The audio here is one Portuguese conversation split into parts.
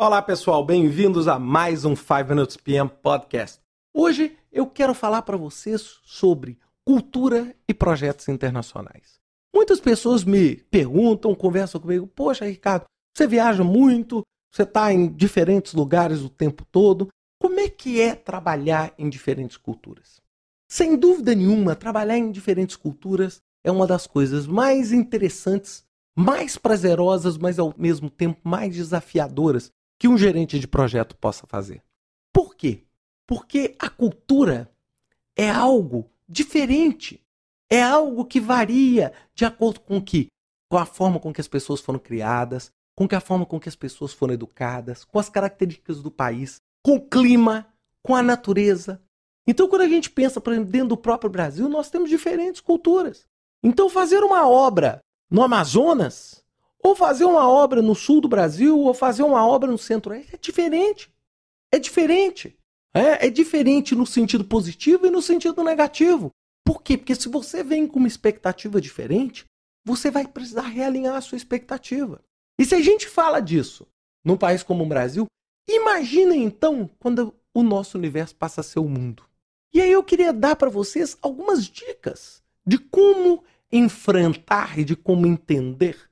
Olá, pessoal, bem-vindos a mais um 5 Minutes PM Podcast. Hoje eu quero falar para vocês sobre cultura e projetos internacionais. Muitas pessoas me perguntam, conversam comigo: Poxa, Ricardo, você viaja muito, você está em diferentes lugares o tempo todo. Como é que é trabalhar em diferentes culturas? Sem dúvida nenhuma, trabalhar em diferentes culturas é uma das coisas mais interessantes, mais prazerosas, mas ao mesmo tempo mais desafiadoras que um gerente de projeto possa fazer. Por quê? Porque a cultura é algo diferente. É algo que varia de acordo com que com a forma com que as pessoas foram criadas, com a forma com que as pessoas foram educadas, com as características do país, com o clima, com a natureza. Então, quando a gente pensa, por exemplo, dentro do próprio Brasil, nós temos diferentes culturas. Então, fazer uma obra no Amazonas ou fazer uma obra no sul do Brasil, ou fazer uma obra no centro-oeste, é diferente. É diferente. É, é diferente no sentido positivo e no sentido negativo. Por quê? Porque se você vem com uma expectativa diferente, você vai precisar realinhar a sua expectativa. E se a gente fala disso num país como o Brasil, imagina então quando o nosso universo passa a ser o mundo. E aí eu queria dar para vocês algumas dicas de como enfrentar e de como entender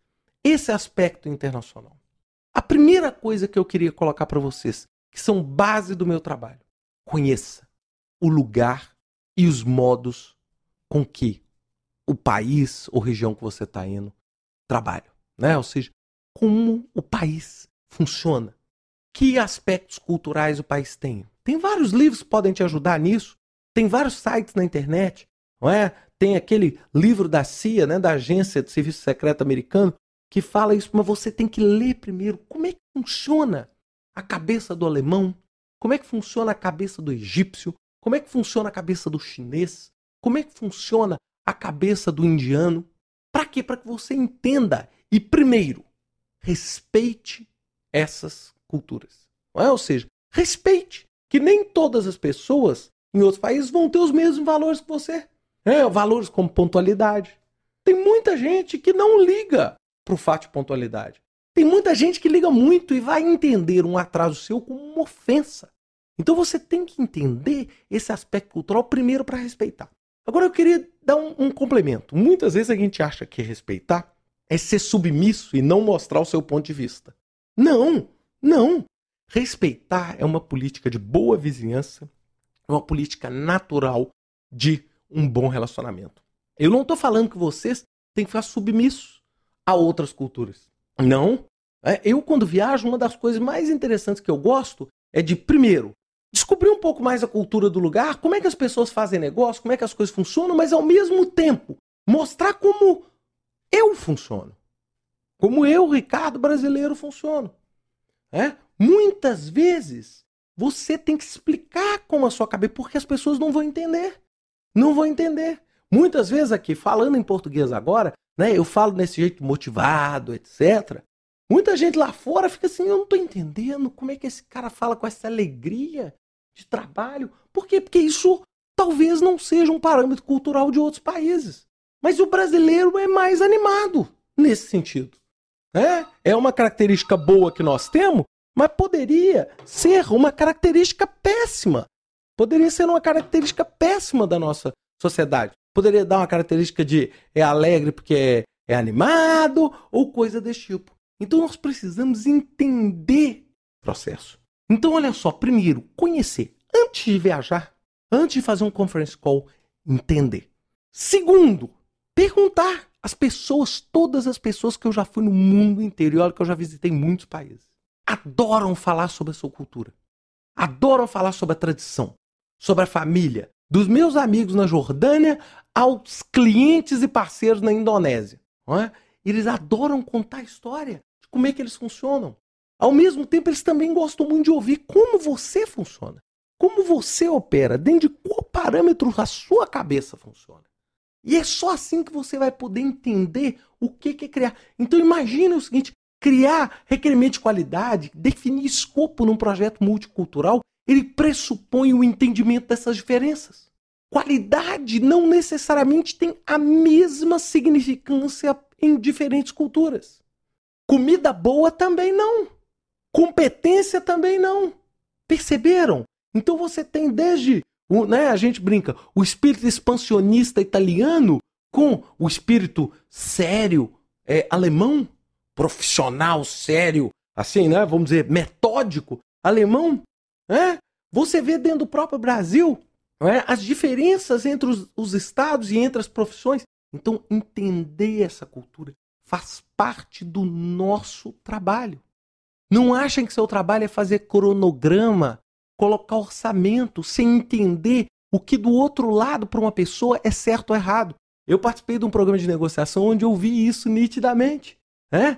esse aspecto internacional. A primeira coisa que eu queria colocar para vocês, que são base do meu trabalho, conheça o lugar e os modos com que o país ou região que você está indo trabalha, né? Ou seja, como o país funciona, que aspectos culturais o país tem. Tem vários livros que podem te ajudar nisso. Tem vários sites na internet, não é? Tem aquele livro da CIA, né, da Agência de Serviço Secreto Americano, que fala isso, mas você tem que ler primeiro como é que funciona a cabeça do alemão, como é que funciona a cabeça do egípcio, como é que funciona a cabeça do chinês, como é que funciona a cabeça do indiano. Para quê? Para que você entenda e, primeiro, respeite essas culturas. É? Ou seja, respeite que nem todas as pessoas em outros países vão ter os mesmos valores que você. É, valores como pontualidade. Tem muita gente que não liga para o fato de pontualidade. Tem muita gente que liga muito e vai entender um atraso seu como uma ofensa. Então você tem que entender esse aspecto cultural primeiro para respeitar. Agora eu queria dar um, um, complemento. Muitas vezes a gente acha que respeitar é ser submisso e não mostrar o seu ponto de vista. Não, não. Respeitar é uma política de boa vizinhança, é uma política natural de um bom relacionamento. Eu não estou falando que vocês têm que ficar submissos a outras culturas. Não. É, eu, quando viajo, uma das coisas mais interessantes que eu gosto é de, primeiro, descobrir um pouco mais a cultura do lugar, como é que as pessoas fazem negócio, como é que as coisas funcionam, mas ao mesmo tempo mostrar como eu funciono. Como eu, Ricardo brasileiro, funciono. É? Muitas vezes você tem que explicar como a sua cabeça, porque as pessoas não vão entender. Não vão entender. Muitas vezes aqui, falando em português agora, né? Eu falo desse jeito motivado, etc. Muita gente lá fora fica assim, eu não estou entendendo como é que esse cara fala com essa alegria de trabalho. Por quê? Porque isso talvez não seja um parâmetro cultural de outros países. Mas o brasileiro é mais animado nesse sentido. Né? É uma característica boa que nós temos, mas poderia ser uma característica péssima. Poderia ser uma característica péssima da nossa sociedade. Poderia dar uma característica de é alegre porque é, é animado ou coisa desse tipo. Então nós precisamos entender o processo. Então, olha só, primeiro, conhecer. Antes de viajar, antes de fazer um conference call, entender. Segundo, perguntar às pessoas, todas as pessoas que eu já fui no mundo inteiro, e olha que eu já visitei muitos países, adoram falar sobre a sua cultura. Adoram falar sobre a tradição, sobre a família, dos meus amigos na Jordânia aos clientes e parceiros na Indonésia. É? Eles adoram contar a história de como é que eles funcionam. Ao mesmo tempo, eles também gostam muito de ouvir como você funciona. Como você opera, dentro de qual parâmetro a sua cabeça funciona. E é só assim que você vai poder entender o que é criar. Então imagine o seguinte: criar requerimento de qualidade, definir escopo num projeto multicultural ele pressupõe o entendimento dessas diferenças. Qualidade não necessariamente tem a mesma significância em diferentes culturas. Comida boa também não. Competência também não. Perceberam? Então você tem desde, né, a gente brinca, o espírito expansionista italiano com o espírito sério é, alemão, profissional, sério, assim, né, vamos dizer, metódico alemão. Né? Você vê dentro do próprio Brasil né, as diferenças entre os, os estados e entre as profissões. Então, entender essa cultura faz parte do nosso trabalho. Não achem que seu trabalho é fazer cronograma, colocar orçamento, sem entender o que do outro lado para uma pessoa é certo ou errado. Eu participei de um programa de negociação onde eu vi isso nitidamente. É?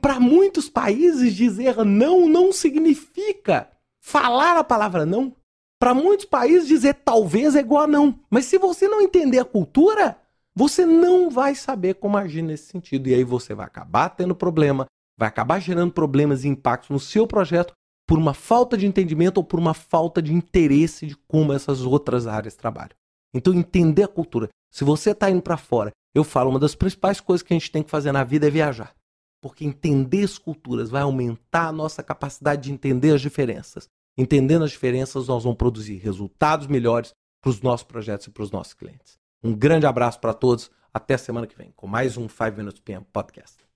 Para muitos países, dizer não não significa falar a palavra não. Para muitos países, dizer talvez é igual a não. Mas se você não entender a cultura, você não vai saber como agir nesse sentido. E aí você vai acabar tendo problema, vai acabar gerando problemas e impactos no seu projeto por uma falta de entendimento ou por uma falta de interesse de como essas outras áreas trabalham. Então, entender a cultura. Se você está indo para fora, eu falo, uma das principais coisas que a gente tem que fazer na vida é viajar. Porque entender as culturas vai aumentar a nossa capacidade de entender as diferenças. Entendendo as diferenças, nós vamos produzir resultados melhores para os nossos projetos e para os nossos clientes. Um grande abraço para todos. Até semana que vem com mais um 5 Minutes PM Podcast.